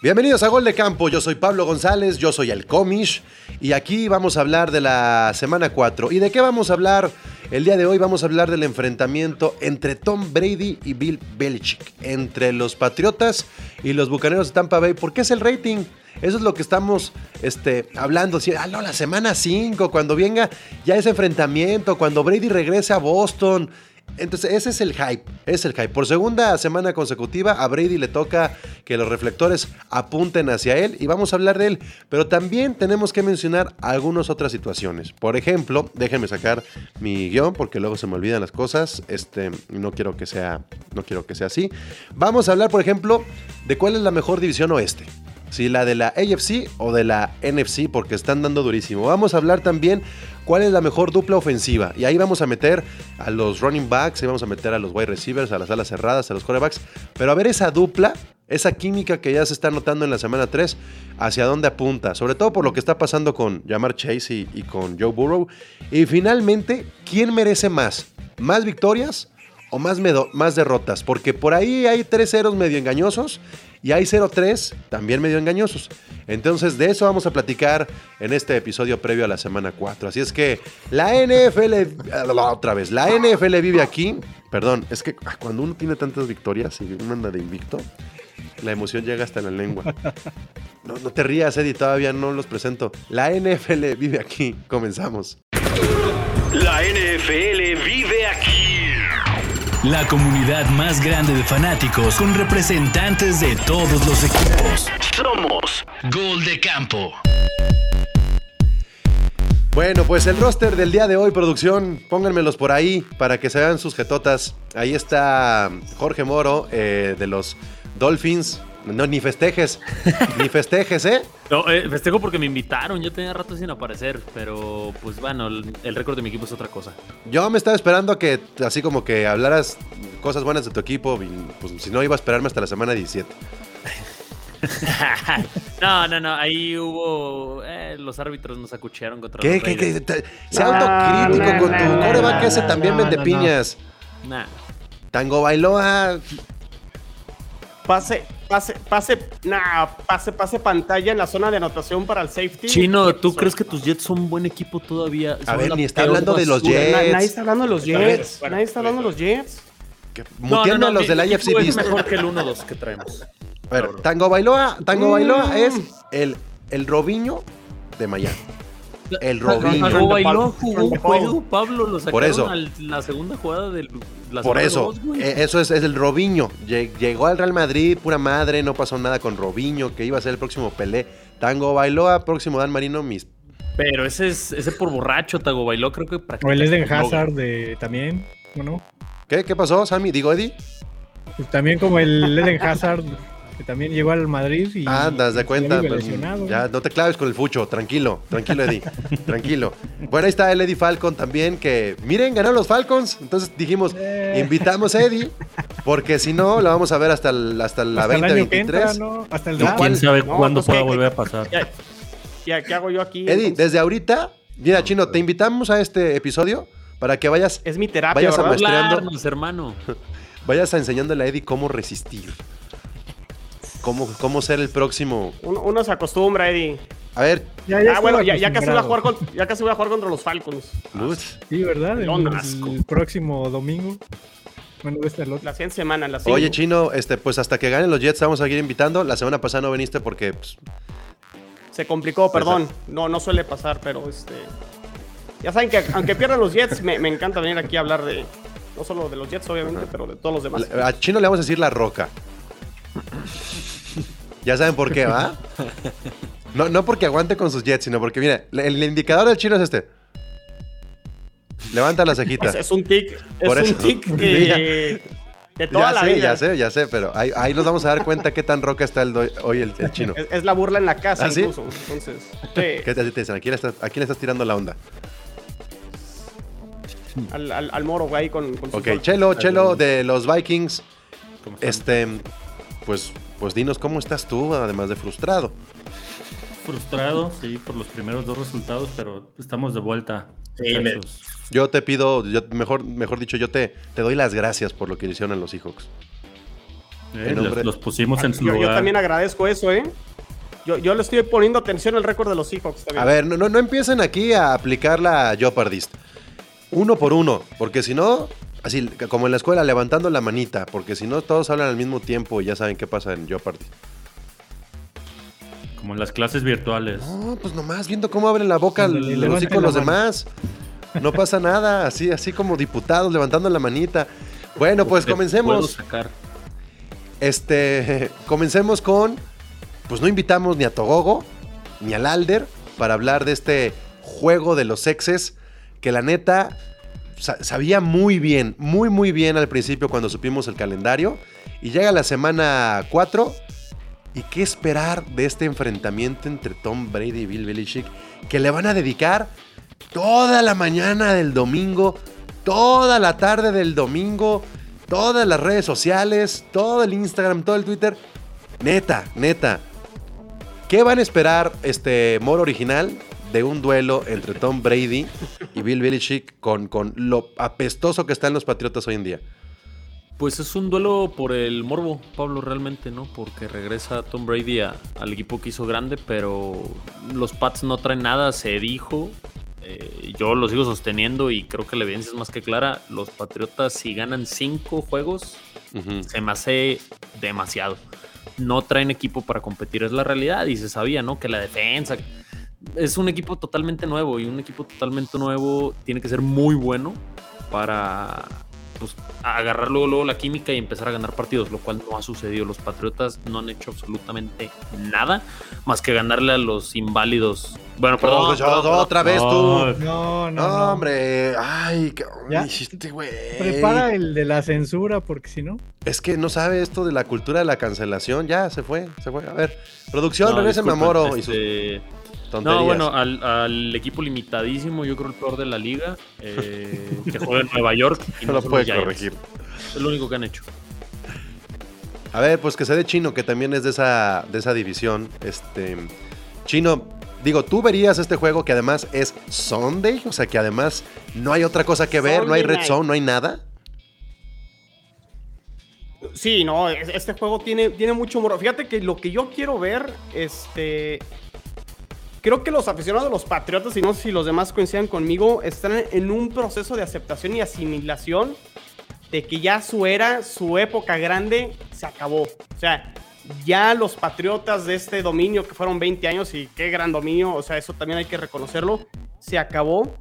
Bienvenidos a Gol de Campo, yo soy Pablo González, yo soy el Comish y aquí vamos a hablar de la semana 4. ¿Y de qué vamos a hablar? El día de hoy vamos a hablar del enfrentamiento entre Tom Brady y Bill Belichick, entre los Patriotas y los Bucaneros de Tampa Bay, porque es el rating. Eso es lo que estamos este, hablando. Ah, la semana 5, cuando venga ya ese enfrentamiento, cuando Brady regrese a Boston, entonces, ese es el hype, es el hype. Por segunda semana consecutiva, a Brady le toca que los reflectores apunten hacia él y vamos a hablar de él. Pero también tenemos que mencionar algunas otras situaciones. Por ejemplo, déjenme sacar mi guion porque luego se me olvidan las cosas. Este, no quiero que sea, no quiero que sea así. Vamos a hablar, por ejemplo, de cuál es la mejor división oeste si la de la AFC o de la NFC, porque están dando durísimo. Vamos a hablar también cuál es la mejor dupla ofensiva. Y ahí vamos a meter a los running backs, ahí vamos a meter a los wide receivers, a las alas cerradas, a los quarterbacks. Pero a ver esa dupla, esa química que ya se está notando en la semana 3, hacia dónde apunta. Sobre todo por lo que está pasando con Jamar Chase y, con Joe Burrow. Y finalmente, ¿quién merece más? ¿Más victorias? o más, más derrotas, porque por ahí hay tres ceros medio engañosos y hay 0-3 también medio engañosos. Entonces de eso vamos a platicar en este episodio previo a la semana 4. Así es que la NFL, otra vez, la NFL vive aquí. Perdón, es que ah, cuando uno tiene tantas victorias y uno anda de invicto, la emoción llega hasta la lengua. No, no te rías, Eddie, todavía no los presento. La NFL vive aquí. Comenzamos. La NFL vive. La comunidad más grande de fanáticos con representantes de todos los equipos. Somos Gol de Campo. Bueno, pues el roster del día de hoy, producción, pónganmelos por ahí para que se vean sus jetotas. Ahí está Jorge Moro eh, de los Dolphins. No, ni festejes. ni festejes, ¿eh? No, eh, festejo porque me invitaron. Yo tenía rato sin aparecer, pero pues bueno, el, récord de mi equipo es otra cosa. Yo me estaba esperando a que, así como que hablaras cosas buenas de tu equipo. pues si no, iba a esperarme hasta la semana 17. no, no, no. Ahí hubo. Eh, los árbitros nos acuchearon contra ¿Qué, los ¿qué, qué? Sea autocrítico con tu coreback ese también vende piñas. Nah. Tango Bailoa. Pase, pase, pase, nah, pase, pase pantalla en la zona de anotación para el safety. Chino, ¿tú crees que tus Jets son un buen equipo todavía? A ver, ni está hablando de los Jets. nadie está hablando de los Jets. nadie está hablando de los Jets. Mutiendo a los del IFC Es mejor que el 1-2 que traemos. A ver, Tango Bailoa, Tango Bailoa mm. es el, el Robiño de Miami. El Robinho. Tango bailó, jugó Pablo, lo sacaron Por eso. la segunda jugada del la Por eso, eh, eso es, es, el Robinho. Llegó al Real Madrid, pura madre, no pasó nada con Robinho, que iba a ser el próximo Pelé. Tango Bailoa, próximo Dan Marino, mis pero ese es ese por borracho, Tango bailó, creo que O el Eden Hazard de, también, ¿no? ¿Qué? ¿Qué pasó, Sammy? Digo, Eddie. Pues también como el Eden Hazard que también llegó al Madrid y. Andas de cuenta. ya, no te claves con el fucho, tranquilo, tranquilo, Eddie. tranquilo. Bueno, ahí está el Eddie Falcon también, que miren, ganaron los Falcons. Entonces dijimos, eh. invitamos a Eddie, porque si no, la vamos a ver hasta, hasta la hasta 2023. ¿no? Hasta el ¿Quién sabe cuándo pues pueda volver a pasar? Ya, ¿Qué hago yo aquí? Eddie, desde ahorita, mira, Chino, te invitamos a este episodio para que vayas. Es mi terapia, vayas ¿verdad? hermano. vayas enseñándole a Eddie cómo resistir. ¿Cómo, cómo ser el próximo? Uno, se acostumbra, Eddie. A ver. Ya, ah, bueno, ya, casi voy a jugar ya casi voy a jugar contra los Falcons. Sí, ¿verdad? El, próximo domingo. Bueno, esta la, la siguiente semana, la Oye, Chino, este, pues hasta que ganen los Jets vamos a seguir invitando. La semana pasada no viniste porque... Pues, se complicó, perdón. No, no suele pasar, pero este... Ya saben que aunque pierdan los Jets, me, me encanta venir aquí a hablar de... No solo de los Jets, obviamente, pero de todos los demás. A Chino le vamos a decir la roca. Ya saben por qué, ¿va? No, no porque aguante con sus jets, sino porque, mira, el indicador del chino es este. Levanta las cejitas. Es, un tic. Es un tic que. De toda ya la sé, vida. Ya sé, ya sé, pero ahí, ahí, nos vamos a dar cuenta qué tan roca está el hoy el, chino. Es, la burla en la casa, ¿Ah, incluso. Entonces, ¿Qué te, dicen? ¿A quién, le estás, ¿A quién le estás tirando la onda? Al, al, al moro, güey, con, con Ok, Chelo, Chelo de los Vikings. Este, pues pues dinos cómo estás tú, además de frustrado. Frustrado, sí, por los primeros dos resultados, pero estamos de vuelta. yo te pido, mejor, mejor dicho, yo te, te doy las gracias por lo que hicieron en los Seahawks. Eh, los, los pusimos en su yo, lugar. yo también agradezco eso, ¿eh? Yo, yo le estoy poniendo atención al récord de los Seahawks también. A ver, no, no, no empiecen aquí a aplicar la Jeopardist. Uno por uno, porque si no, así como en la escuela, levantando la manita, porque si no todos hablan al mismo tiempo y ya saben qué pasa en Jeopardy. Como en las clases virtuales. No, pues nomás viendo cómo abren la boca levanten hocico los mano. demás. No pasa nada, así, así como diputados levantando la manita. Bueno, pues Te puedo comencemos. sacar. Este, comencemos con, pues no invitamos ni a Togogo ni al Alder para hablar de este juego de los sexes que la neta sabía muy bien, muy muy bien al principio cuando supimos el calendario y llega la semana 4 y qué esperar de este enfrentamiento entre Tom Brady y Bill Belichick que le van a dedicar toda la mañana del domingo, toda la tarde del domingo, todas las redes sociales, todo el Instagram, todo el Twitter. Neta, neta. ¿Qué van a esperar este Moro original de un duelo entre Tom Brady y Bill Belichick con, con lo apestoso que están los Patriotas hoy en día? Pues es un duelo por el morbo, Pablo, realmente, ¿no? Porque regresa Tom Brady a- al equipo que hizo grande, pero los Pats no traen nada, se dijo. eh, yo lo sigo sosteniendo y creo que la evidencia es más que clara. Los Patriotas, si ganan cinco juegos, se me hace demasiado. No traen equipo para competir, es la realidad. Y se sabía, ¿no? Que la defensa es un equipo totalmente nuevo y un equipo totalmente nuevo tiene que ser muy bueno para pues, agarrar luego, luego la química y empezar a ganar partidos, lo cual no ha sucedido. Los Patriotas no han hecho absolutamente nada más que ganarle a los inválidos. Bueno, perdón. Perdón, perdón. otra vez tú. No, No, no, No, no. hombre. Ay, ¿qué Ya. hiciste, güey? Prepara el de la censura, porque si no. Es que no sabe esto de la cultura de la cancelación. Ya, se fue, se fue. A ver, producción, No, regresen a y sus tonterías. No, bueno, al, al equipo limitadísimo, yo creo el peor de la liga, eh, que juega en Nueva York. Y no lo puede corregir. Es lo único que han hecho. A ver, pues que se dé Chino, que también es de esa, de esa división. Este. Chino, digo, tú verías este juego que además es Sunday, o sea que además no hay otra cosa que ver, no hay red night. zone, no hay nada. Sí, no, es- este juego tiene, tiene mucho humor. Fíjate que lo que yo quiero ver, este. Creo que los aficionados de los Patriotas, y no sé si los demás coincidan conmigo, están en un proceso de aceptación y asimilación de que ya su era, su época grande, se acabó. O sea, ya los Patriotas de este dominio, que fueron 20 años, y qué gran dominio, o sea, eso también hay que reconocerlo, se acabó.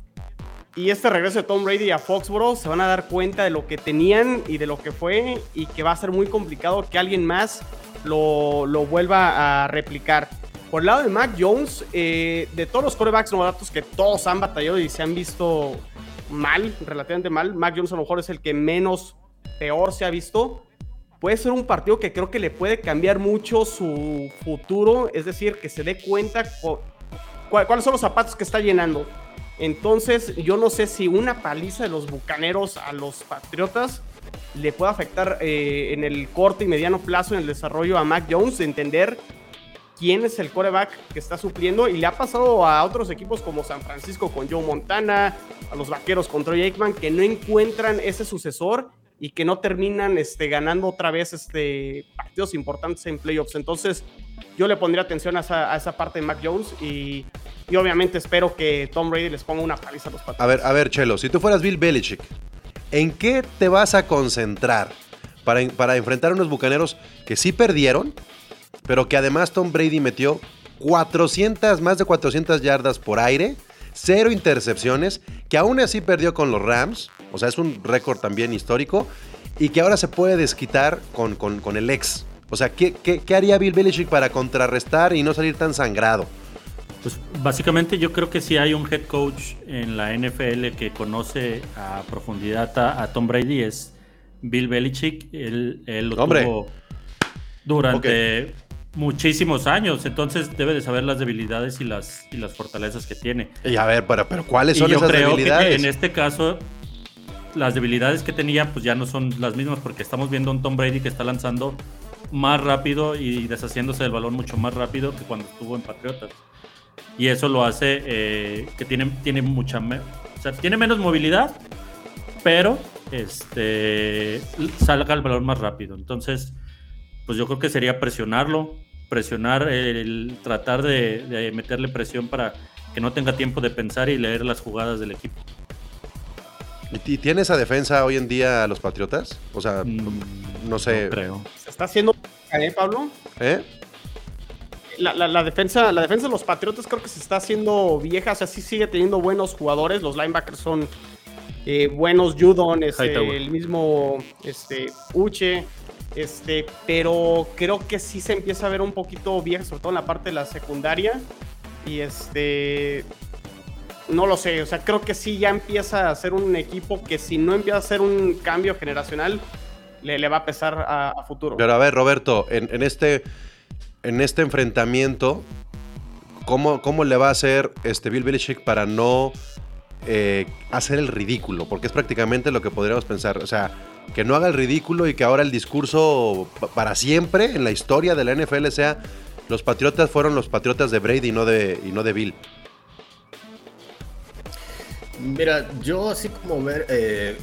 Y este regreso de Tom Brady a Foxborough se van a dar cuenta de lo que tenían y de lo que fue y que va a ser muy complicado que alguien más lo, lo vuelva a replicar. Por el lado de Mac Jones, eh, de todos los corebacks novatos que todos han batallado y se han visto mal, relativamente mal, Mac Jones a lo mejor es el que menos peor se ha visto. Puede ser un partido que creo que le puede cambiar mucho su futuro, es decir, que se dé cuenta cu- cu- cuáles son los zapatos que está llenando. Entonces, yo no sé si una paliza de los bucaneros a los patriotas le puede afectar eh, en el corto y mediano plazo en el desarrollo a Mac Jones, de entender quién es el coreback que está supliendo. Y le ha pasado a otros equipos como San Francisco con Joe Montana, a los vaqueros con Troy Aikman, que no encuentran ese sucesor y que no terminan este, ganando otra vez este, partidos importantes en playoffs. Entonces, yo le pondría atención a esa, a parte de Mac Jones y, y obviamente espero que Tom Brady les ponga una paliza a los Patriots. A ver, a ver, Chelo, si tú fueras Bill Belichick, ¿en qué te vas a concentrar para, para enfrentar a unos bucaneros que sí perdieron, pero que además Tom Brady metió 400, más de 400 yardas por aire, cero intercepciones, que aún así perdió con los Rams, o sea, es un récord también histórico, y que ahora se puede desquitar con, con- con el ex. O sea, ¿qué, qué, qué haría Bill Belichick para contrarrestar y no salir tan sangrado? Pues básicamente yo creo que si hay un head coach en la NFL que conoce a profundidad a, a Tom Brady es Bill Belichick. Él, él lo Hombre. tuvo durante muchísimos años, entonces debe de saber las debilidades y las, y las fortalezas que tiene. Y a ver, pero, pero ¿cuáles Y son yo esas creo debilidades? que en este caso las debilidades que tenía pues ya no son las mismas porque estamos viendo a un Tom Brady que está lanzando más rápido y deshaciéndose del balón mucho más rápido que cuando estuvo en Patriotas. Y eso lo hace eh, que tiene, tiene mucha o sea, tiene menos movilidad, pero este salga el balón más rápido. Entonces, pues yo creo que sería presionarlo, presionar, el, tratar de, meterle presión para que no tenga tiempo de pensar y leer las jugadas del equipo. ¿Y tiene esa defensa hoy en día los Patriotas? O sea, mm, no sé. creo. ¿Se está haciendo, ¿eh, Pablo? ¿Eh? La, defensa, la defensa de los Patriotas creo que se está haciendo vieja. O sea, sí sigue teniendo buenos jugadores. Los linebackers son eh, buenos. Judon, este, el mismo este, Uche. Este, pero creo que sí se empieza a ver un poquito vieja, sobre todo en la parte de la secundaria. Y este. No lo sé, o sea, creo que sí ya empieza a ser un equipo que si no empieza a hacer un cambio generacional, le, va a pesar a, futuro. Pero a ver, Roberto, en, este, en este enfrentamiento, ¿cómo, ¿cómo, le va a hacer este Bill Belichick para no eh, hacer el ridículo? Porque es prácticamente lo que podríamos pensar. O sea, que no haga el ridículo y que ahora el discurso para siempre en la historia de la NFL sea los Patriotas fueron los Patriotas de Brady y no de, y no de Bill. Mira, yo así como ver, eh,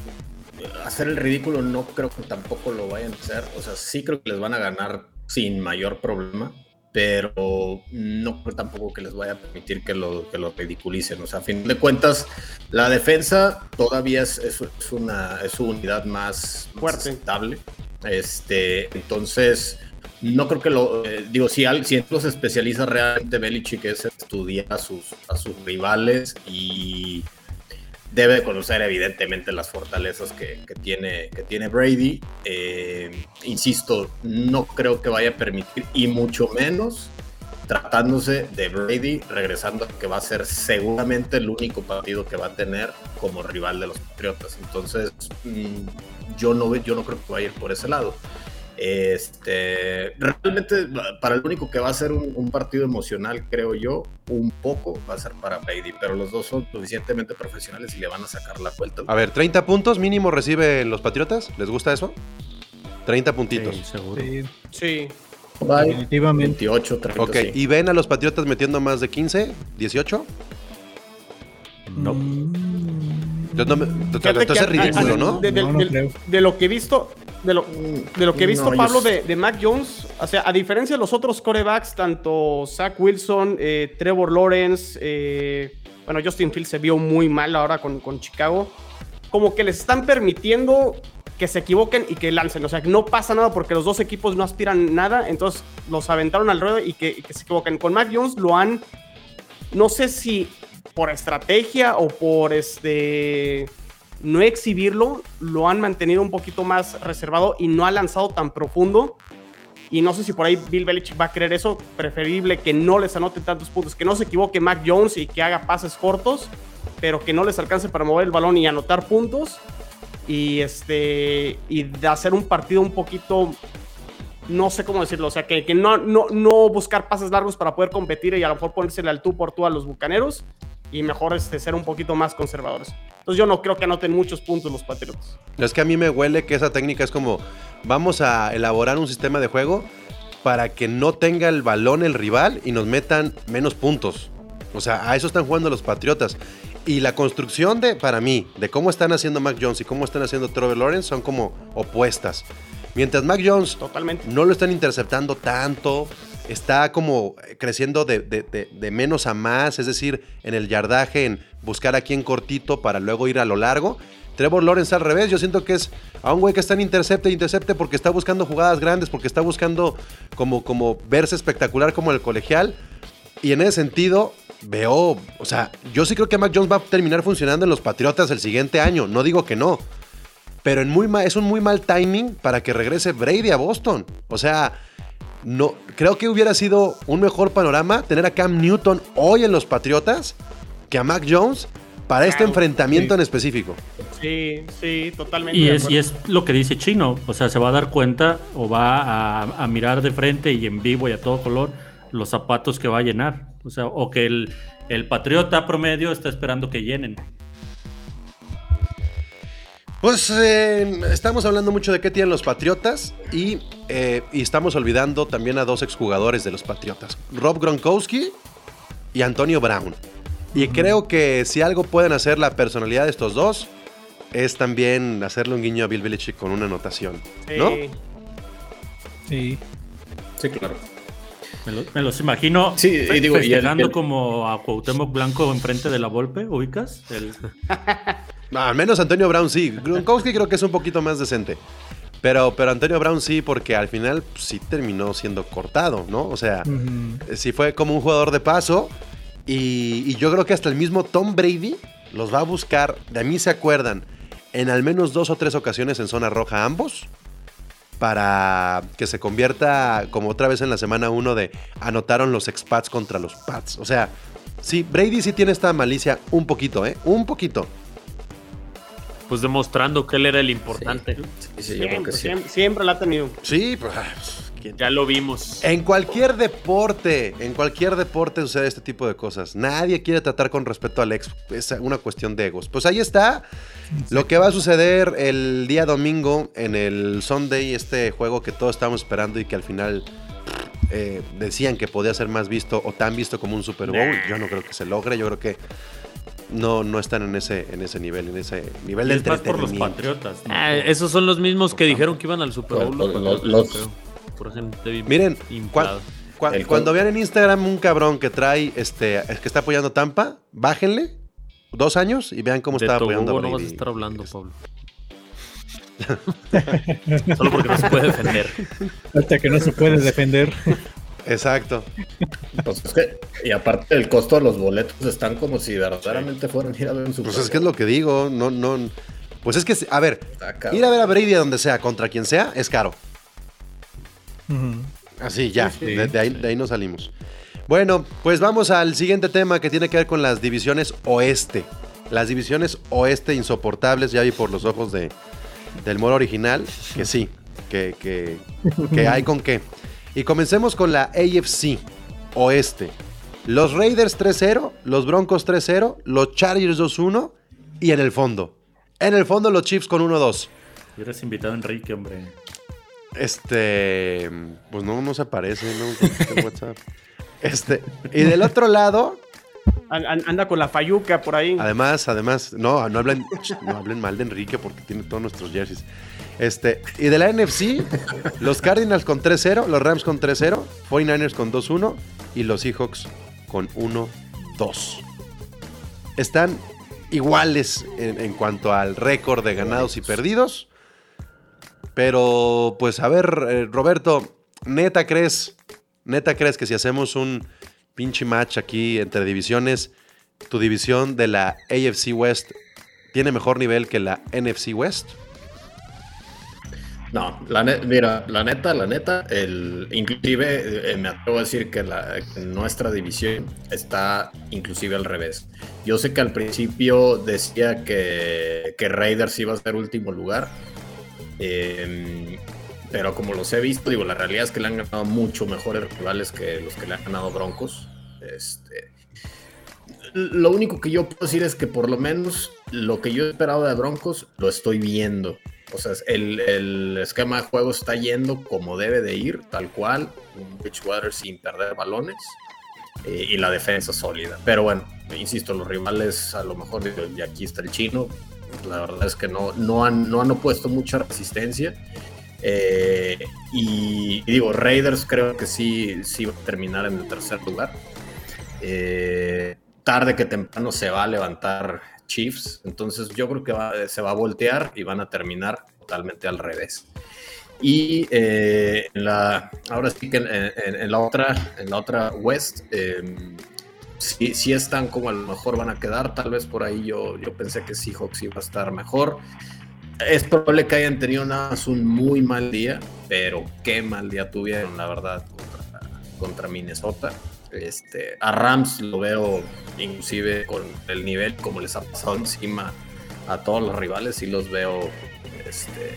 hacer el ridículo no creo que tampoco lo vayan a hacer. O sea, sí creo que les van a ganar sin mayor problema, pero no creo tampoco que les vaya a permitir que lo, que lo ridiculicen. O sea, a fin de cuentas, la defensa todavía es, es, una es su unidad más, fuerte, estable. Este, entonces, no creo que lo. Eh, digo, si, si se especializa realmente Belichick es estudiar a sus, a sus rivales y debe conocer evidentemente las fortalezas que, tiene, que tiene Brady. Eh, insisto, no creo que vaya a permitir, y mucho menos tratándose de Brady, regresando que va a ser seguramente el único partido que va a tener como rival de los Patriotas. Entonces, mm, yo no, yo no creo que vaya a ir por ese lado. Este, realmente para el único que va a ser un, partido emocional, creo yo, un poco va a ser para Brady, pero los dos son suficientemente profesionales y le van a sacar la vuelta. A ver, 30 puntos mínimo reciben los Patriotas, ¿les gusta eso? 30 puntitos. Sí, seguro. Sí. Definitivamente. 28, 30. Ok, ¿y ven a los Patriotas metiendo más de 15, 18? No. Entonces, es ridículo, ¿no? de, lo que he visto, de lo, de lo que he visto, Pablo, de, Mac Jones, o sea, a diferencia de los otros corebacks, tanto Zach Wilson, eh, Trevor Lawrence, eh, bueno, Justin Fields se vio muy mal ahora con, con, Chicago, como que les están permitiendo que se equivoquen y que lancen, o sea, que no pasa nada porque los dos equipos no aspiran nada, entonces los aventaron al ruedo y que, y que se equivoquen. Con Mac Jones lo han, no sé si por estrategia o por este no exhibirlo, lo han mantenido un poquito más reservado y no ha lanzado tan profundo. Y no sé si por ahí Bill Belichick va a querer eso. Preferible que no les anote tantos puntos, que no se equivoque Mac Jones y que haga pases cortos, pero que no les alcance para mover el balón y anotar puntos. Y este y de hacer un partido un poquito no sé cómo decirlo, o sea, que, que no, no, no buscar pases largos para poder competir y a lo mejor ponérsele al tú por tú a los bucaneros y mejor este, ser un poquito más conservadores. Entonces yo no creo que anoten muchos puntos los Patriots. Es que a mí me huele que esa técnica es como, vamos a elaborar un sistema de juego para que no tenga el balón el rival y nos metan menos puntos. O sea, a eso están jugando los Patriotas. Y la construcción de, para mí, de cómo están haciendo Mac Jones y cómo están haciendo Trevor Lawrence son como opuestas. Mientras Mac Jones Totalmente. no lo están interceptando tanto, está como creciendo de, menos a más, es decir, en el yardaje, en buscar aquí en cortito para luego ir a lo largo. Trevor Lawrence al revés, yo siento que es a un güey que está en intercepte, intercepte porque está buscando jugadas grandes, porque está buscando como, como verse espectacular como el colegial. Y en ese sentido, veo, o sea, yo sí creo que Mac Jones va a terminar funcionando en los Patriotas el siguiente año, no digo que no. Pero en muy es un muy mal timing para que regrese Brady a Boston. O sea, no, creo que hubiera sido un mejor panorama tener a Cam Newton hoy en los Patriotas que a Mac Jones para este enfrentamiento en específico. Sí, sí, totalmente. Y es, y es, lo que dice Chino, o sea, se va a dar cuenta o va a, mirar de frente y en vivo y a todo color los zapatos que va a llenar. O sea, o que el, el patriota promedio está esperando que llenen. Pues eh, estamos hablando mucho de qué tienen los Patriotas y, eh, y, estamos olvidando también a dos exjugadores de los Patriotas, Rob Gronkowski y Antonio Brown. Y creo que si algo pueden hacer la personalidad de estos dos es también hacerle un guiño a Bill Belichick con una anotación, ¿no? Sí. Sí, claro. Me, lo- me los imagino Sí, y digo, y el- festejando el- como a Cuauhtémoc Blanco enfrente de la Volpe, ¿ubicas? El- No, al menos Antonio Brown sí. Gronkowski creo que es un poquito más decente. Pero, pero Antonio Brown sí, porque al final pues, sí terminó siendo cortado, ¿no? O sea, Ujú. sí fue como un jugador de paso. Y, y yo creo que hasta el mismo Tom Brady los va a buscar. De mí se acuerdan en al menos dos o tres ocasiones en zona roja ambos. Para que se convierta como otra vez en la semana 1 de anotaron los expats contra los Pats. O sea, sí, Brady sí tiene esta malicia un poquito, ¿eh? Un poquito. Pues demostrando que él era el importante. Sí, sí, creo Siempre, sí. siempre, siempre la ha tenido. Sí, pues. ¿Quién- Ya lo vimos. En cualquier deporte, en cualquier deporte sucede este tipo de cosas. Nadie quiere tratar con respeto al ex. Es una cuestión de egos. Pues ahí está lo que va a suceder el día domingo en el Sunday, este juego que todos estábamos esperando y que al final eh, decían que podía ser más visto o tan visto como un Super Bowl. Yo no creo que se logre. Yo creo que no, no están en ese, en ese nivel, en ese nivel de es más por los entretenimiento. patriotas. ¿no? Ah, esos son los mismos que dijeron que iban al Super Bowl. Los- los los- Por gente bien Miren, inflada. cua- cua- El cuando vean en Instagram un cabrón que trae, este, que está apoyando a Tampa, bájenle dos años y vean cómo de está apoyando a no vas a estar hablando, Pablo. Solo porque no se puede defender. Hasta que no se puede defender. Exacto. Pues es que- y aparte el costo de los boletos están como si verdaderamente fueran ir a ver un Pues es que es lo que digo, no, no. Pues es que, a ver, ir a ver a Brady a donde sea, contra quien sea, es caro. Ujú. Así, ya, de, de ahí, de ahí no salimos. Bueno, pues vamos al siguiente tema que tiene que ver con las divisiones oeste. Las divisiones oeste insoportables, ya vi por los ojos de, del moro original, que sí, que, que, que hay con qué. Y comencemos con la AFC oeste. Los Raiders 3-0, los Broncos 3-0, los Chargers 2-1 y en el fondo. En el fondo los Chiefs con 1-2. Hubieras invitado a Enrique, hombre. Este, pues no, no se aparece, no WhatsApp. Este, y del otro lado, An- an- Anda con la fayuca por ahí. además, además, no, no hablen, no hablen mal de Enrique porque tiene todos nuestros jerseys. Este, y de la NFC, los Cardinals con 3-0, los Rams con 3-0, 49ers con 2-1 y los Seahawks con 1-2. Están iguales en, en cuanto al récord de ganados y perdidos. Pero, pues, a ver, eh, Roberto, neta crees, neta crees que si hacemos un pinche match aquí entre divisiones, tu división de la AFC West tiene mejor nivel que la NFC West? No, la mira, la neta, la neta, el, inclusive eh, me atrevo a decir que nuestra división está inclusive al revés. Yo sé que al principio decía que, que Raiders iba a ser último lugar, eh, pero como los he visto, digo, la realidad es que le han ganado mucho mejores rivales que los que le han ganado Broncos. Este, lo único que yo puedo decir es que por lo menos lo que yo esperaba de Broncos lo estoy viendo. O sea, el, el esquema de juego está yendo como debe de ir, tal cual. Un Bridgewater sin perder balones. eh, y la defensa sólida. Pero bueno, insisto, los rivales a lo mejor, y aquí está el chino. La verdad es que no, no, han, no han opuesto mucha resistencia. Eh, y, digo, Raiders creo que sí, sí va a terminar en el tercer lugar. Eh, tarde que temprano se va a levantar Chiefs. Entonces yo creo que se va a voltear y van a terminar totalmente al revés. Y eh, en la, ahora sí que en, la otra, en la otra West, sí, sí están como a lo mejor van a quedar. Tal vez por ahí yo, yo pensé que Seahawks iba a estar mejor. Es probable que hayan tenido nada más un muy mal día, pero qué mal día tuvieron, la verdad, contra, contra Minnesota. Este, a Rams lo veo inclusive con el nivel como les ha pasado encima a todos los rivales y los veo este,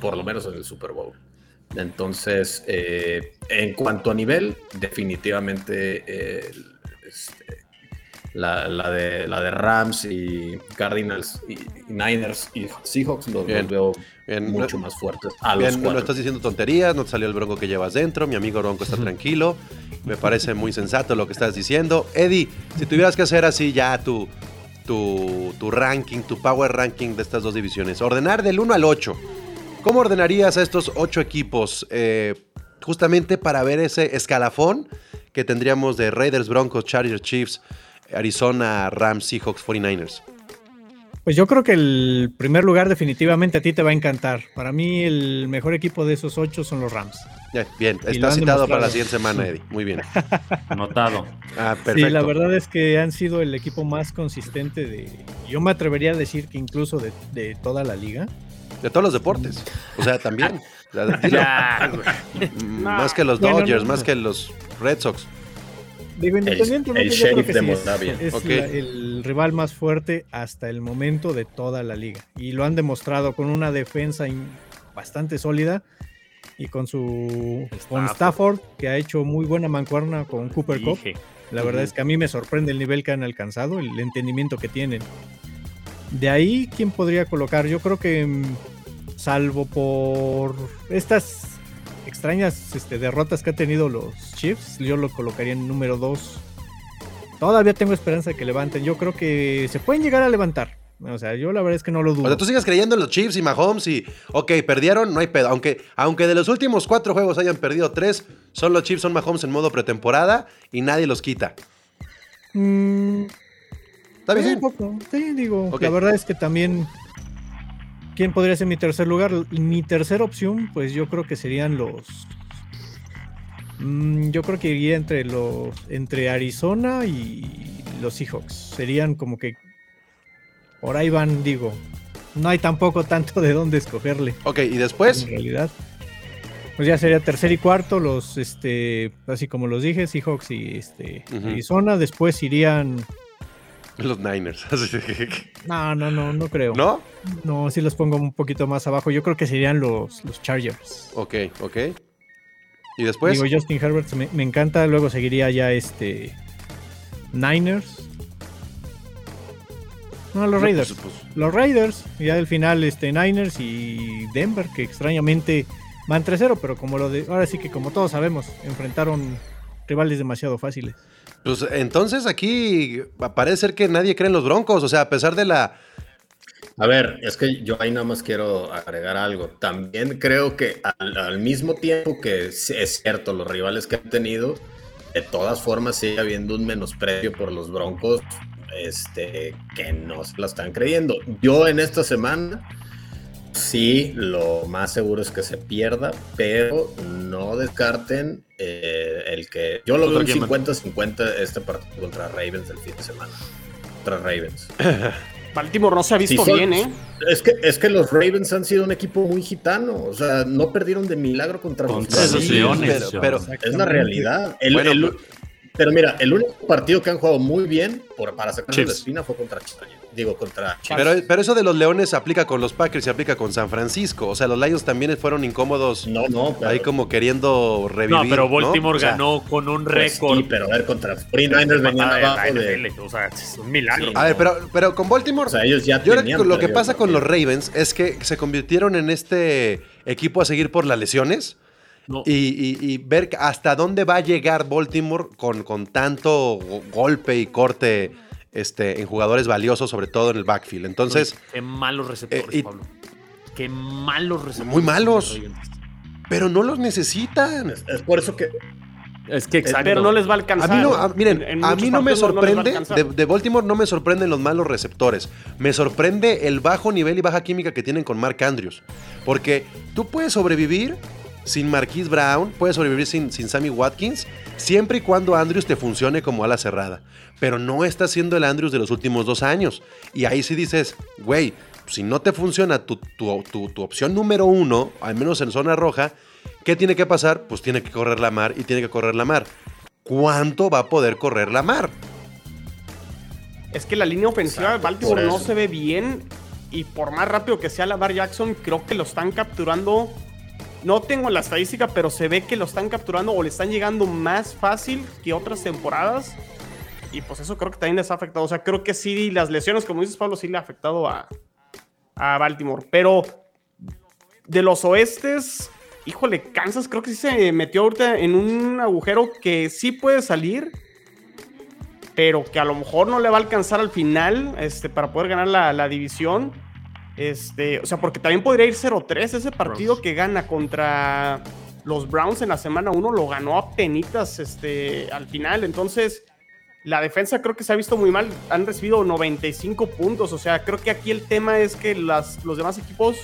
por lo menos en el Super Bowl. Entonces, eh, en cuanto a nivel, definitivamente eh, este, la, la de, la de Rams y Cardinals y, y Niners y Seahawks los, Bien. los veo Bien. mucho más fuertes. A los Bien, no estás diciendo tonterías, no te salió el bronco que llevas dentro, mi amigo bronco está tranquilo, me parece muy sensato lo que estás diciendo. Eddie, si tuvieras que hacer así ya tu, tu, tu ranking, tu power ranking de estas dos divisiones, ordenar del 1 al 8, ¿cómo ordenarías a estos 8 equipos? Eh, justamente para ver ese escalafón que tendríamos de Raiders, Broncos, Chargers, Chiefs, Arizona, Rams, Seahawks, 49ers. Pues yo creo que el primer lugar definitivamente a ti te va a encantar. Para mí el mejor equipo de esos ocho son los Rams. bien, está citado para la siguiente semana, Eddie. Muy bien. Anotado. Ah, perfecto. Sí, la verdad es que han sido el equipo más consistente de... Yo me atrevería a decir que incluso de, toda la liga. De todos los deportes. O sea, también. más que los Dodgers, más que los Red Sox. Digo, independientemente, el, de Es, el rival más fuerte hasta el momento de toda la liga. Y lo han demostrado con una defensa bastante sólida y con su con Stafford, que ha hecho muy buena mancuerna con Cooper Cup. La verdad es que a mí me sorprende el nivel que han alcanzado, el entendimiento que tienen. De ahí, ¿quién podría colocar? Yo creo que, mm, salvo por estas extrañas este, derrotas que ha tenido los Chiefs, yo lo colocaría en número 2. Todavía tengo esperanza de que levanten. Yo creo que se pueden llegar a levantar. O sea, yo la verdad es que no lo dudo. O sea, tú sigues creyendo en los Chiefs y Mahomes y, ok, perdieron, no hay pedo. Aunque, aunque de los últimos cuatro juegos hayan perdido tres, son los Chiefs, son Mahomes en modo pretemporada y nadie los quita. Mm, ¿Está bien? Un poco. Sí, digo, la verdad es que también ¿Quién podría ser mi tercer lugar? Mi tercera opción, pues yo creo que serían los. Mm, yo creo que iría entre los. entre Arizona y los Seahawks. Serían como que. Por ahí van, digo. No hay tampoco tanto de dónde escogerle. Ok, ¿y después? En realidad. Pues ya sería tercer y cuarto, los, este, así como los dije, Seahawks y este, Arizona. Después irían los Niners. no, no, no, no creo. ¿No? No, si los pongo un poquito más abajo. Yo creo que serían los, los Chargers. Ok, ok. ¿Y después? Digo, Justin Herbert me, encanta. Luego seguiría ya este. Niners. No, los Raiders. Pues, pues. Los Raiders. Ya del final, este, Niners y Denver, que extrañamente van 3-0, pero como lo de. Ahora sí que, como todos sabemos, enfrentaron rivales demasiado fáciles. Pues entonces aquí parece ser que nadie cree en los Broncos, o sea, a pesar de la... A ver, es que yo ahí nada más quiero agregar algo. También creo que al, mismo tiempo que es cierto, los rivales que han tenido, de todas formas sigue habiendo un menosprecio por los Broncos este, que no se la están creyendo. Yo en esta semana Sí, lo más seguro es que se pierda, pero no descarten eh, el que. Yo lo veo 50-50 este partido contra Ravens del fin de semana. Contra Ravens. Baltimore no se ha visto bien, ¿eh? Es que, es que los Ravens han sido un equipo muy gitano. O sea, no perdieron de milagro contra, los Leones. Pero, es la realidad. pero mira, el único partido que han jugado muy bien por, para sacar la espina fue contra Chicago digo, contra Pero, pero eso de los Leones se aplica con los Packers y se aplica con San Francisco. O sea, los Lions también fueron incómodos. No, no. Ahí como queriendo revivir. No, pero Baltimore ganó con un pues récord. sí, pero a ver, contra 49ers venían abajo de... O sea, es un milagro. a ver, pero, pero con Baltimore... O sea, ellos ya yo lo que pasa con los Ravens es que se convirtieron en este equipo a seguir por las lesiones. Y, ver hasta dónde va a llegar Baltimore con, con tanto golpe y corte este, en jugadores valiosos, sobre todo en el backfield. Entonces. qué malos receptores, eh, Pablo. Qué malos receptores. Muy malos. Pero no los necesitan. Es, por eso que. Es que exacto. Pero no les va a alcanzar. A mí no, miren, a mí no me sorprende, de, Baltimore no me sorprenden los malos receptores. Me sorprende el bajo nivel y baja química que tienen con Mark Andrews. Porque tú puedes sobrevivir sin Marquise Brown, puedes sobrevivir sin, sin Sammy Watkins, siempre y cuando Andrews te funcione como ala cerrada. Pero no está siendo el Andrews de los últimos dos años. Y ahí sí dices, güey, si no te funciona tu, tu, opción número uno, al menos en zona roja, ¿qué tiene que pasar? Pues tiene que correr la mar y tiene que correr la mar. ¿Cuánto va a poder correr la mar? Es que la línea ofensiva de Baltimore no se ve bien y por más rápido que sea la Bar Jackson, creo que lo están capturando no tengo la estadística, pero se ve que lo están capturando o le están llegando más fácil que otras temporadas. Y pues eso creo que también les ha afectado. O sea, creo que sí, las lesiones, como dices Pablo, sí le ha afectado a, a Baltimore. Pero de los oestes, híjole, Kansas creo que sí se metió ahorita en un agujero que sí puede salir, pero que a lo mejor no le va a alcanzar al final este, para poder ganar la, la división. Este, o sea, porque también podría ir 0-3 ese partido que gana contra los Browns en la semana 1 lo ganó a penitas este, al final. Entonces, la defensa creo que se ha visto muy mal. Han recibido 95 puntos. O sea, creo que aquí el tema es que las, los demás equipos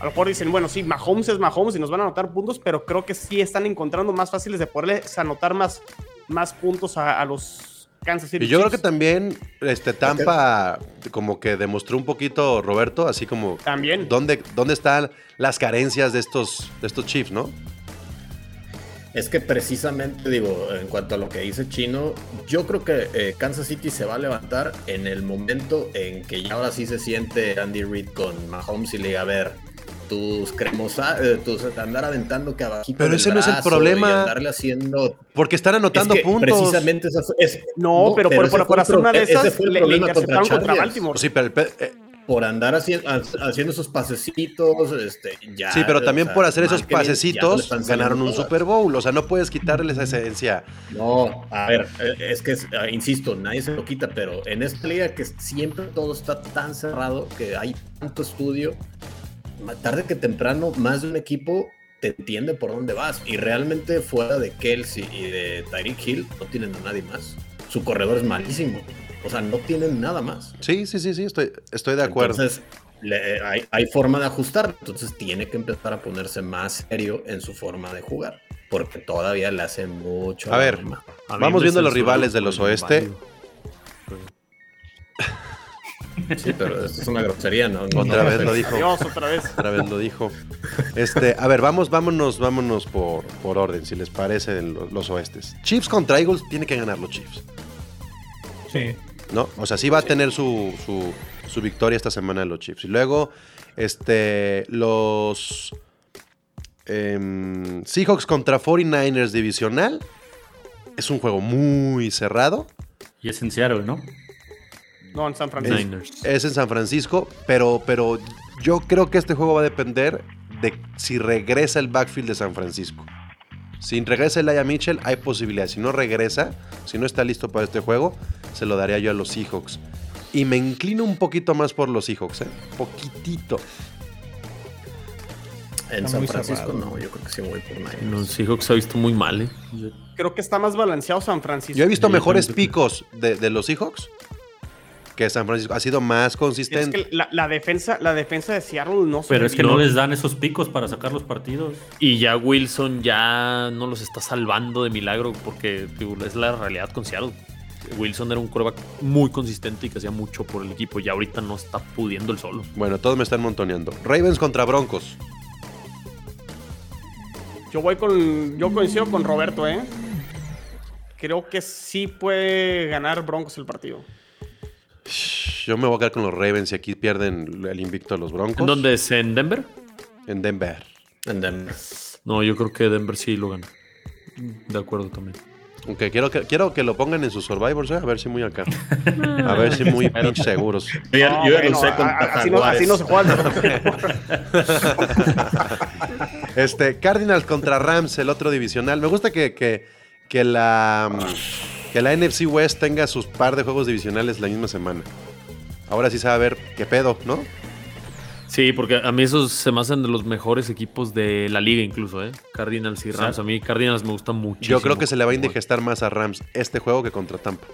a lo mejor dicen, bueno, sí, Mahomes es Mahomes y nos van a anotar puntos, pero creo que sí están encontrando más fáciles de poderles anotar más, más puntos a, los Kansas City. Y yo creo que también este, Tampa como que demostró un poquito, Roberto, así como... También. ¿Dónde, dónde están las carencias de estos, de estos Chiefs, no? Es que precisamente, digo, en cuanto a lo que dice Chino, yo creo que eh, Kansas City se va a levantar en el momento en que ya ahora sí se siente Andy Reid con Mahomes y le diga, a ver, tus cremosas, eh, tus andar aventando que abajito Pero ese no es el problema. andarle haciendo. Porque están anotando puntos. Precisamente es, no, pero, por, por, hacer una de esas fue el le, problema contra, contra, Baltimore. Sí, pero eh, por andar haciendo, haciendo esos pasecitos, este, ya. Sí, pero también por hacer esos pasecitos ganaron un Super Bowl. O sea, no puedes quitarles esa esencia. No, a ver, eh, es que, ah, insisto, nadie se lo quita, pero en esta liga que siempre todo está tan cerrado, que hay tanto estudio, tarde que temprano, más de un equipo te entiende por dónde vas. Y realmente fuera de Kelsey y de Tyreek Hill, no tienen a nadie más. Su corredor es malísimo. O sea, no tienen nada más. Sí, sí, sí, sí, estoy, estoy de acuerdo. Entonces, hay, forma de ajustar. Entonces, tiene que empezar a ponerse más serio en su forma de jugar. Porque todavía le hace mucho. A ver, vamos viendo los rivales de los oeste. Sí, pero esto es una grosería, ¿no? Otra vez lo dijo. otra vez. Otra vez lo dijo. Este, a ver, vamos, vámonos, vámonos por, por orden, si les parece los, oestes. Chiefs contra Eagles, tiene que ganar los Chiefs. Sí. ¿No? O sea, sí va a tener su, su, victoria esta semana los Chiefs. Y luego, este, los em, Seahawks contra 49ers divisional. Es un juego muy cerrado. Y es en Seattle, ¿no? No, en San Francisco. Es, en San Francisco, pero, pero yo creo que este juego va a depender de si regresa el backfield de San Francisco. Si regresa el Aya Mitchell, hay posibilidad. Si no regresa, si no está listo para este juego, se lo daría yo a los Seahawks. Y me inclino un poquito más por los Seahawks, ¿eh? Poquitito. En San Francisco no, yo creo que sí voy por Niners. Los Seahawks se ha visto muy mal, ¿eh? Creo que está más balanceado San Francisco. Yo he visto mejores picos de, de los Seahawks que San Francisco ha sido más consistente. Es que la, defensa, la defensa de Seattle no Pero es que no les dan esos picos para sacar los partidos. Y ya Wilson ya no los está salvando de milagro porque es la realidad con Seattle. Wilson era un quarterback muy consistente y que hacía mucho por el equipo. Y ahorita no está pudiendo el solo. Bueno, todos me están montoneando. Ravens contra Broncos. Yo voy con. Yo coincido con Roberto, ¿eh? Creo que sí puede ganar Broncos el partido. Yo me voy a quedar con los Ravens y aquí pierden el invicto de los Broncos. ¿En dónde es? ¿En Denver? En Denver. En Denver. No, yo creo que Denver sí lo gana. De acuerdo también. Aunque quiero que, quiero que lo pongan en sus Survivors, ¿eh? a ver si muy acá. A ver si muy pinche seguros. Yo, ya lo sé con así, no, así no se juega. este, Cardinals contra Rams, el otro divisional. Me gusta que, que, que la que la NFC West tenga sus par de juegos divisionales la misma semana. Ahora sí sabe a ver qué pedo, ¿no? Sí, porque a mí esos se me hacen de los mejores equipos de la liga incluso, ¿eh? Cardinals y Rams. A mí Cardinals me gustan mucho. Yo creo que se le va a indigestar más a Rams este juego que contra Tampa.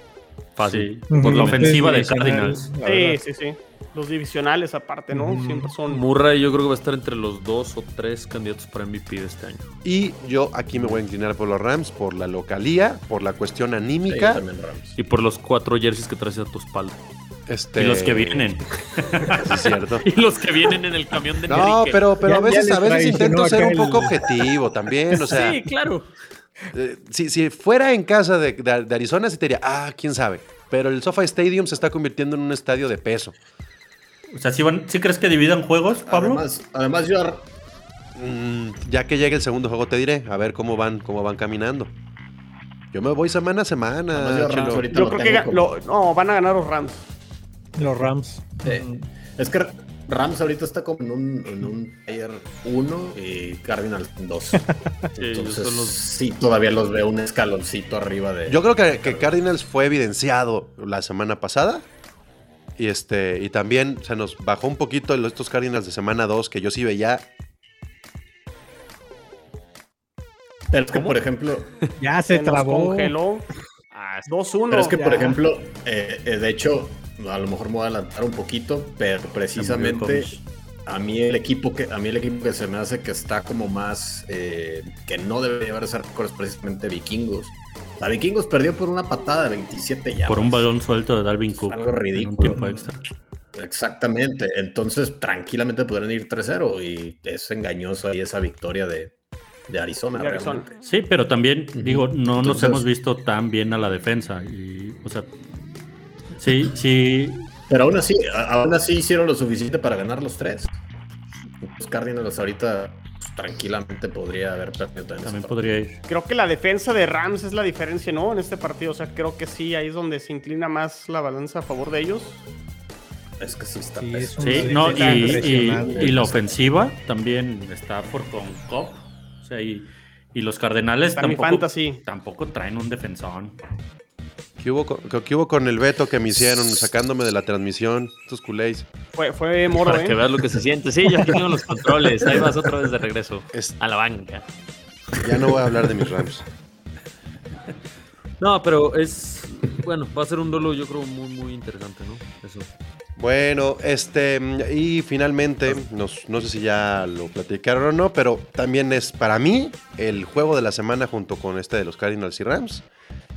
Fácil. Por la ofensiva de Cardinals. Sí, sí, sí los divisionales aparte, ¿no? Siempre son. Murray yo creo que va a estar entre los dos o tres candidatos para MVP de este año. Y yo aquí me voy a inclinar por los Rams, por la localía, por la cuestión anímica. y por los cuatro jerseys que traes a tu espalda. Este... Y los que vienen. es cierto. y los que vienen en el camión de No, pero, pero a veces, a veces intento ser un poco objetivo también. O sea, sí, claro. Eh, si, si, fuera en casa de, de, Arizona, sí te diría, ah, quién sabe. Pero el SoFi Stadium se está convirtiendo en un estadio de peso. O sea, ¿sí, crees que dividan juegos, Pablo? Además, yo... Mm, ya que llegue el segundo juego te diré, a ver cómo van, cómo van caminando. Yo me voy semana a semana. Yo, creo que no, van a ganar los Rams. Los Rams. Es que Rams ahorita está como en un, en un 1 y Cardinals en 2. Entonces, sí, todavía los veo un escaloncito arriba de. Yo creo que, que Cardinals fue evidenciado la semana pasada y, este, y también se nos bajó un poquito estos Cardinals de semana 2 que yo sí veía Pero es que, por ejemplo. Ya se, trabó. congeló. 2-1. Pero es que, por ejemplo, eh, eh, de hecho, a lo mejor me voy a adelantar un poquito, pero precisamente a mí el equipo que a mí el equipo que se me hace que está como más eh, que no debe llevar ese récord es precisamente Vikingos. La Vikingos perdió por una patada de 27 ya. Por un balón suelto de Dalvin Cook. Algo ridículo. Exactamente. Entonces, tranquilamente podrían ir 3-0 y es engañoso ahí esa victoria de, Arizona. Sí, pero también, digo, no nos hemos visto tan bien a la defensa. Y, o sea, sí, sí. Pero aún así, aún así hicieron lo suficiente para ganar los tres. Los Cardinals ahorita pues, tranquilamente podría haber perdido también. podría ir. Creo que la defensa de Rams es la diferencia, ¿no? En este partido. O sea, creo que sí, ahí es donde se inclina más la balanza a favor de ellos. Es que sí está sí, no, y, la ofensiva también está por con Cop. O sea, y, los Cardenales tampoco, tampoco traen un defensón. ¿Qué hubo, con, ¿Qué hubo, con el veto que me hicieron sacándome de la transmisión? Estos culés. Fue, fue moro, Para que veas lo que se siente. Sí, ya tengo los controles. Ahí vas otra vez de regreso. A la banca. Ya no voy a hablar de mis Rams. No, pero es. Bueno, va a ser un duelo, yo creo, muy, muy interesante, ¿no? Eso. Bueno, este, y finalmente, no, sé si ya lo platicaron o no, pero también es para mí el juego de la semana junto con este de los Cardinals y Rams,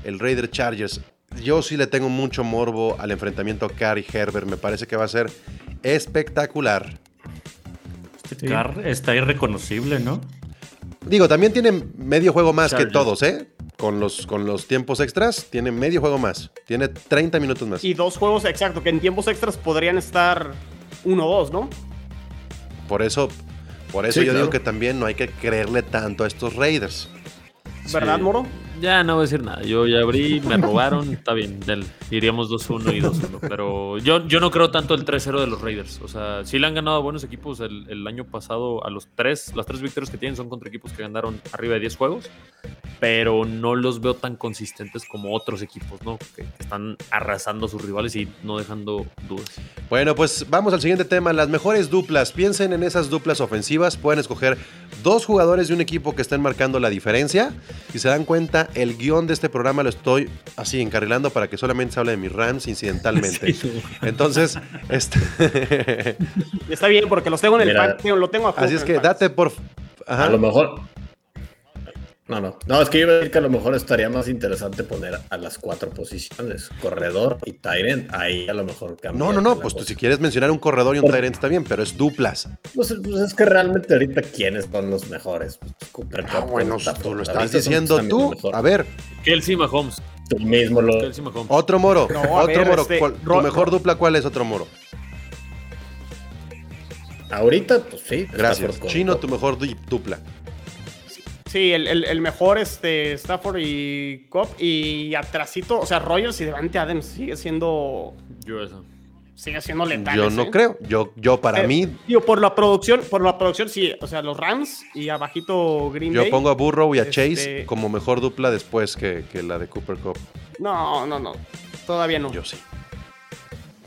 el Raider Chargers. Yo sí le tengo mucho morbo al enfrentamiento Carr y Herbert, me parece que va a ser espectacular. Este Carr está irreconocible, ¿no? Digo, también tiene medio juego más que todos, ¿eh? con los, con los tiempos extras, tiene medio juego más. Tiene 30 minutos más. Y dos juegos, exacto, que en tiempos extras podrían estar uno o dos, ¿no? Por eso, por eso yo digo que también no hay que creerle tanto a estos Raiders. ¿Verdad, Moro? Ya no voy a decir nada. Yo ya abrí, me robaron, está bien. iríamos 2-1 y 2-1. Pero yo, yo no creo tanto el 3-0 de los Raiders. O sea, sí le han ganado a buenos equipos el, el, año pasado. A los tres, las tres victorias que tienen son contra equipos que ganaron arriba de 10 juegos pero no los veo tan consistentes como otros equipos, ¿no? Que están arrasando a sus rivales y no dejando dudas. Bueno, pues vamos al siguiente tema, las mejores duplas. Piensen en esas duplas ofensivas, pueden escoger dos jugadores de un equipo que estén marcando la diferencia. Si se dan cuenta, el guion de este programa lo estoy así encarrilando para que solamente se hable de mis Rams incidentalmente. Entonces, este... está bien porque los tengo en el patio, lo tengo Así es que date por... A lo mejor no, no. No, es que yo iba a decir que a lo mejor estaría más interesante poner a las cuatro posiciones, corredor y Tyrant. Ahí a lo mejor cambia. No, no, no. Pues si quieres mencionar un corredor y un Tyrant está bien, pero es duplas. Pues, pues, es que realmente ahorita quiénes son los mejores. Pues, ah, bueno, tú lo estás diciendo tú. A ver. Kelsey Mahomes. Tú mismo lo. Otro moro. otro moro. Este, ¿Tu mejor dupla cuál es otro moro? Ahorita, pues sí. Gracias. Chino, tu mejor dupla. Sí, el, mejor este, Stafford y Cop. Y atrasito, o sea, Rogers y Devante Adams sigue siendo. Yo eso. Sigue siendo letal. Yo no ¿eh? creo. Yo, yo para eh, mí. Digo, por la producción, por la producción, sí. O sea, los Rams y abajito Green Yo pongo a Burrow y a Chase este como mejor dupla después que, que la de Cooper Cup. No, no, no. Todavía no. Yo sí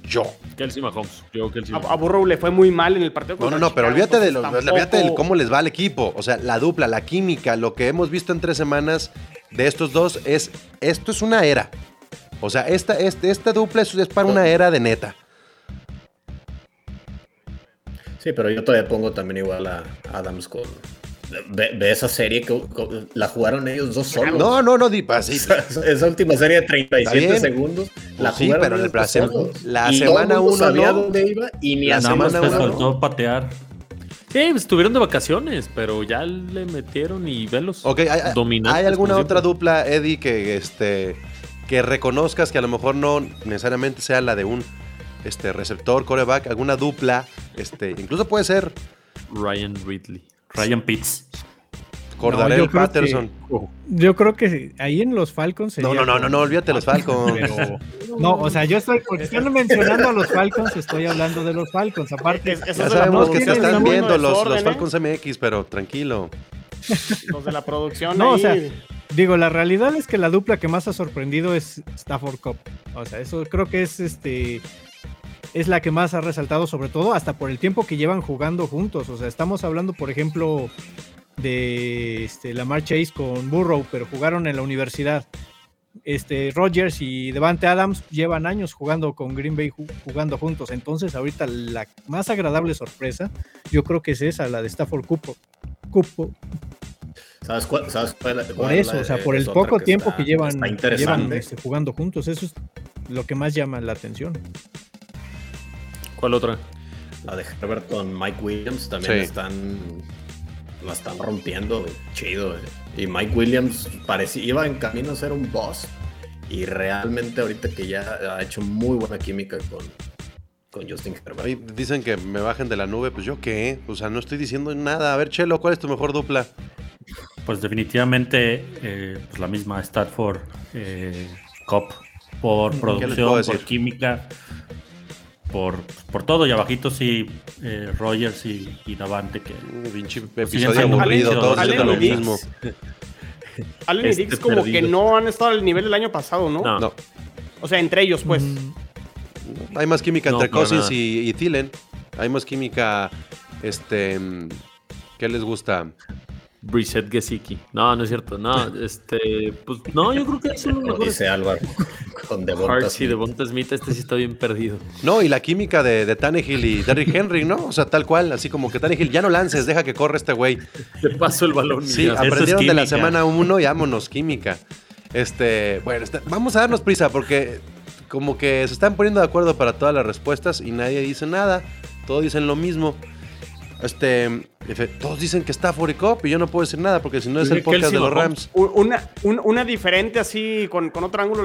yo. Kelsey Mahomes. Yo, Kelsey A, Burrow le fue muy mal en el partido. No, no, no, pero olvídate, de, lo, olvídate cómo les va al equipo. O sea, la dupla, la química, lo que hemos visto en tres semanas de estos dos es, esto es una era. O sea, esta, este, esta dupla es, es para una era de neta. Sí, pero yo todavía pongo también igual a Adams con, Ve, esa serie que, la jugaron ellos dos solos. No, no, no, Dipa, Esa, última serie de 37 segundos. La sí, pero el la semana 1 sabía dónde iba y ni a semana uno. faltó patear. Sí, estuvieron de vacaciones, pero ya le metieron y velos Ok, ¿hay, ¿hay alguna otra dupla, Eddie, que, este, que reconozcas que a lo mejor no necesariamente sea la de un este, receptor, coreback, alguna dupla, este, incluso puede ser Ryan Ridley. Ryan Pitts. Cordarel Patterson. yo creo que ahí en los Falcons. No, no, no, no, no, olvídate los Falcons. no, o sea, yo estoy, porque están mencionando a los Falcons, estoy hablando de los Falcons. Aparte, ya sabemos que se están viendo los, los, Falcons MX, pero tranquilo. Los de la producción. No, o sea, digo, la realidad es que la dupla que más ha sorprendido es Stafford Cup. O sea, eso creo que es este es la que más ha resaltado, sobre todo hasta por el tiempo que llevan jugando juntos. O sea, estamos hablando, por ejemplo, de este, Lamar Chase con Burrow, pero jugaron en la universidad. Este, Rogers y Devante Adams llevan años jugando con Green Bay, jugando juntos. Entonces, ahorita la más agradable sorpresa, yo creo que es esa, la de Stafford Cupo. Cupo. ¿Sabes cuál, por eso, o sea, por el poco tiempo que llevan, este, jugando juntos, eso es lo que más llama la atención. ¿Cuál otra? La de Herbert con Mike Williams también están la están rompiendo, chido. Eh. Y Mike Williams parecía, iba en camino a ser un boss. Y realmente ahorita que ya ha hecho muy buena química con, con Justin Herbert. dicen que me bajen de la nube, pues yo qué, o sea, no estoy diciendo nada. A ver, Chelo, ¿cuál es tu mejor dupla? Pues definitivamente eh, pues la misma Stanford eh, Cop por producción, por química por, por todo y abajito sí eh, Rogers y, y Davante que pinche episodio aburrido todos haciendo lo mismo. Allen y este Dix como que no han estado al nivel del año pasado ¿no? no, o sea entre ellos pues. Mm. hay más química entre Cousins y, y Thielen. Hay más química este ¿qué les gusta? Brissett Gesicki. No, no es cierto. No, este, pues no, yo creo que es un mejor. Dice Álvaro. Con Devonta Sí, Devonta Smith, este sí está bien perdido. No, y la química de, de Tannehill y Derrick Henry, ¿no? O sea, tal cual, así como que Tannehill, ya no lances, deja que corre este güey. Te paso el balón. Sí, aprendieron de la semana uno y vámonos, química. Este, bueno, este, vamos a darnos prisa porque como que se están poniendo de acuerdo para todas las respuestas y nadie dice nada. Todos dicen lo mismo. Este, todos dicen que está y Cop y yo no puedo decir nada porque si no es el podcast de los Rams. Una, una diferente así, con, con otro ángulo,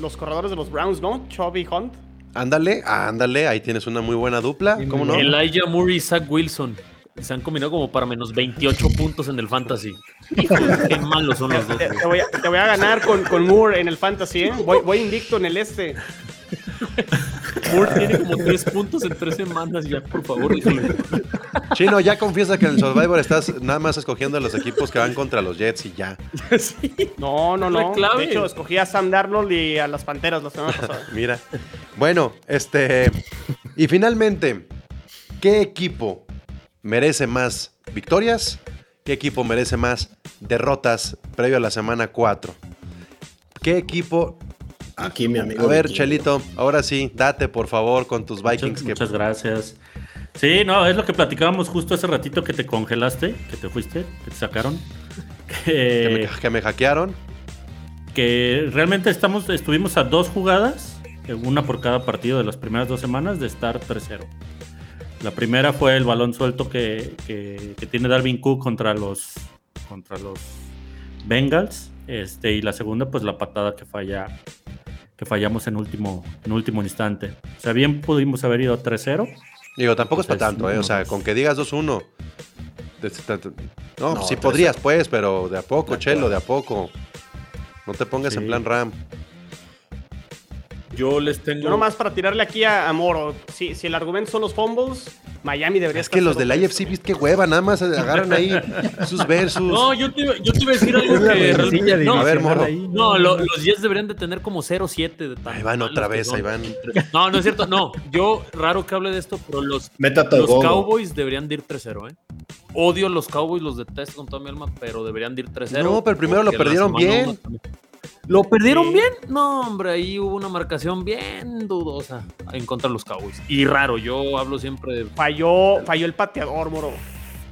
los corredores de los Browns, ¿no? Chubby Hunt. Ándale, ándale, ahí tienes una muy buena dupla. ¿Cómo no? Elijah Moore y Zach Wilson. Se han combinado como para menos 28 puntos en el fantasy. qué malos son los dos. Te, voy, a, ganar con, con, Moore en el fantasy, ¿eh? Voy, voy invicto en el este. Moore tiene como tres puntos en tres semanas. Ya, por favor, Chino, ya confiesa que en el Survivor estás nada más escogiendo los equipos que van contra los Jets y ya. No, no, no. De hecho, escogí a Sam Darnold y a las Panteras la semana pasada. Mira. Bueno, este. Y finalmente, ¿qué equipo merece más victorias? ¿Qué equipo merece más derrotas previo a la semana 4? ¿Qué equipo Aquí, mi amigo. A ver, Chelito, ahora sí, date por favor con tus Vikings. Muchas, gracias. Sí, no, es lo que platicábamos justo hace ratito que te congelaste, que te fuiste, que te sacaron. Que, me, hackearon. Que realmente estamos, estuvimos a dos jugadas, una por cada partido de las primeras dos semanas, de estar 3-0. La primera fue el balón suelto que, que, tiene Darwin Cook contra los, contra los Bengals. Este, y la segunda, pues la patada que falla que fallamos en último, en último instante. O sea, bien pudimos haber ido 3-0. Digo, tampoco es para tanto, ¿eh? O sea, con que digas 2-1. No, sí podrías, pues, pero de a poco, Chelo, de a poco. No te pongas en plan RAM. Yo les tengo. Yo nomás para tirarle aquí a, Moro. Si, si el argumento son los fumbles, Miami debería Es que los del IFC, viste qué hueva, nada más agarran ahí sus versus. No, yo te, yo te iba a decir algo que realmente. No, a ver, Moro. No, los Jets deberían de tener como 0-7 de Ahí van otra vez, ahí van. No, no es cierto. No, yo raro que hable de esto, pero los, los Cowboys deberían de ir 3-0, ¿eh? Odio los Cowboys, los detesto con toda mi alma, pero deberían de ir 3-0. No, pero primero lo perdieron bien. ¿Lo perdieron bien? No, hombre, ahí hubo una marcación bien dudosa en contra de los Cowboys. Y raro, yo hablo siempre de. Falló, falló el pateador, moro.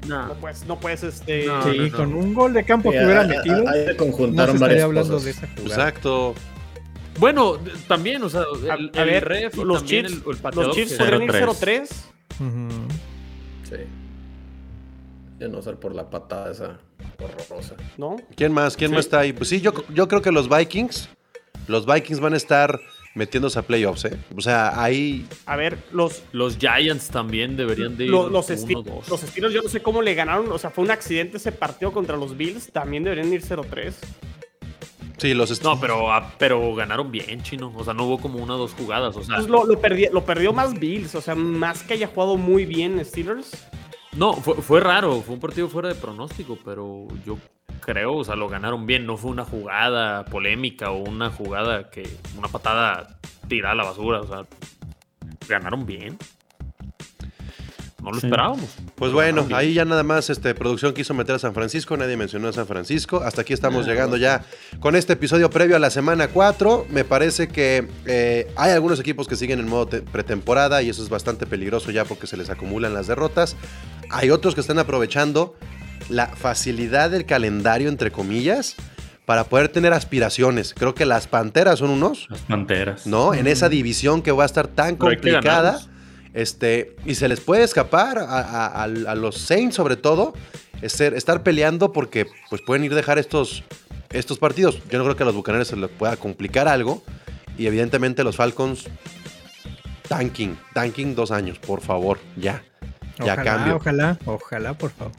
No. no puedes, no puedes, este. sí, con un gol de campo que hubiera metido. Ahí conjuntaron no hablando de esa Exacto. Bueno, también, o sea, el, a, ver, ref los Chiefs, los Chiefs podrían ir 0-3. Sí. De no ser por la patada esa horrorosa. ¿No? ¿Quién más? ¿Quién más está ahí? Pues sí, yo, yo creo que los Vikings. Los Vikings van a estar metiéndose a playoffs, ¿eh? O sea, ahí. A ver, los. Los Giants también deberían de ir. Los, los, los Steelers, yo no sé cómo le ganaron. O sea, fue un accidente ese partido contra los Bills. También deberían ir 0-3. Sí, los No, pero, ah, pero ganaron bien, chino. O sea, no hubo como una o dos jugadas. O sea, pues lo, lo, lo perdió más Bills. O sea, más que haya jugado muy bien Steelers. No, fue, raro, fue un partido fuera de pronóstico, pero yo creo, o sea, lo ganaron bien, no fue una jugada polémica o una jugada que, una patada tirada a la basura, o sea, ganaron bien. No lo esperábamos. Pues bueno, ahí ya nada más este, producción quiso meter a San Francisco, nadie mencionó a San Francisco. Hasta aquí estamos llegando ya con este episodio previo a la semana 4. Me parece que eh, hay algunos equipos que siguen en modo pretemporada y eso es bastante peligroso ya porque se les acumulan las derrotas. Hay otros que están aprovechando la facilidad del calendario, entre comillas, para poder tener aspiraciones. Creo que las Panteras son unos. Las Panteras. ¿No? En esa división que va a estar tan complicada. Este, y se les puede escapar a, los Saints, sobre todo, estar peleando porque pues, pueden ir a dejar estos, estos partidos. Yo no creo que a los Bucaneros se les pueda complicar algo. Y evidentemente los Falcons, tanking, tanking dos años, por favor, ya. Ya ojalá, cambio. Ojalá, ojalá, por favor.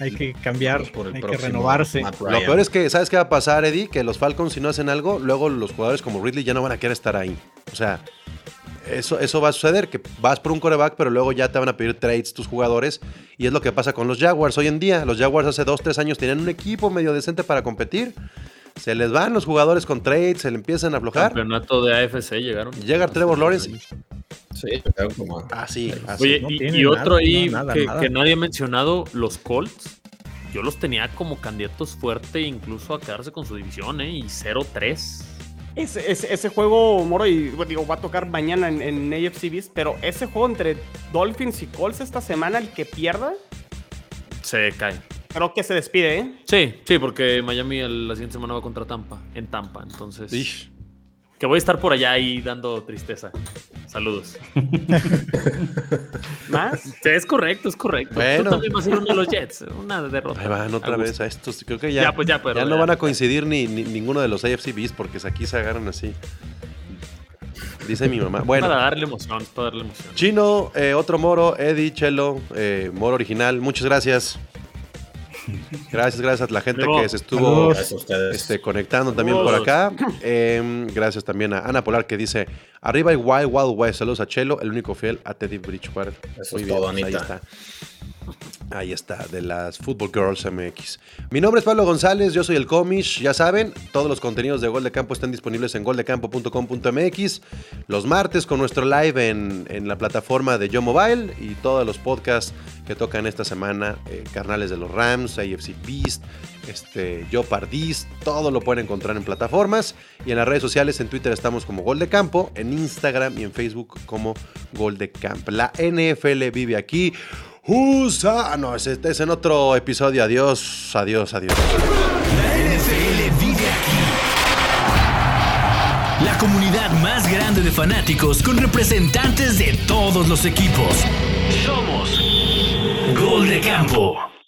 Hay que cambiar, por el hay que renovarse. Lo peor es que, ¿sabes qué va a pasar, Eddie? Que los Falcons, si no hacen algo, luego los jugadores como Ridley ya no van a querer estar ahí. O sea, eso, eso va a suceder, que vas por un coreback, pero luego ya te van a pedir trades tus jugadores. Y es lo que pasa con los Jaguars hoy en día. Los Jaguars hace dos, tres años tenían un equipo medio decente para competir. Se les van los jugadores con trades, se le empiezan a aflojar. Campeonato de AFC llegaron. Llega Trevor Lawrence. Sí, como. Así, Oye, y, otro ahí que, que, nadie ha mencionado, los Colts. Yo los tenía como candidatos fuerte incluso a quedarse con su división, ¿eh? Y 0-3. Ese, ese, juego, Moro, y digo, va a tocar mañana en, en AFC Beast, pero ese juego entre Dolphins y Colts esta semana, el que pierda. Se cae. Creo que se despide, ¿eh? Sí, sí, porque Miami la siguiente semana va contra Tampa, en Tampa, entonces. Que voy a estar por allá ahí dando tristeza. Saludos. ¿Más? Sí, es correcto, es correcto. Bueno. Tú también vas a ir uno de los Jets. Una derrota. Ahí van otra vez a estos. Creo que ya, ya, pues ya, pero, ya no van a coincidir ni, ninguno de los AFC Beast porque aquí se agarran así. Dice mi mamá. Bueno. Para darle emoción, para darle emoción. Chino, eh, otro Moro, Eddie, Chelo, eh, Moro original. Muchas gracias. Gracias, gracias a la gente que se estuvo este, conectando también por acá. Em, gracias también a Ana Polar que dice: Arriba y Wild Wild West. Saludos a Chelo, el único fiel a Teddy Bridgewater. Eso es todo, pues, Ahí está. Ahí está, de las Football Girls MX. Mi nombre es Pablo González, yo soy el Comish. Ya saben, todos los contenidos de Gol de Campo están disponibles en goldecampo.com.mx. Los martes con nuestro live en, la plataforma de Yo Mobile y todos los podcasts que tocan esta semana: eh, Carnales de los Rams, AFC Beast, este, Yo Pardis. Todo lo pueden encontrar en plataformas y en las redes sociales. En Twitter estamos como Gol de Campo, en Instagram y en Facebook como Gol de Campo. La NFL vive aquí. USA. Ah, no, ese es en otro episodio. Adiós, adiós, adiós. La NFL vive aquí. La comunidad más grande de fanáticos con representantes de todos los equipos. Somos Gol de Campo.